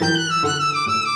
Música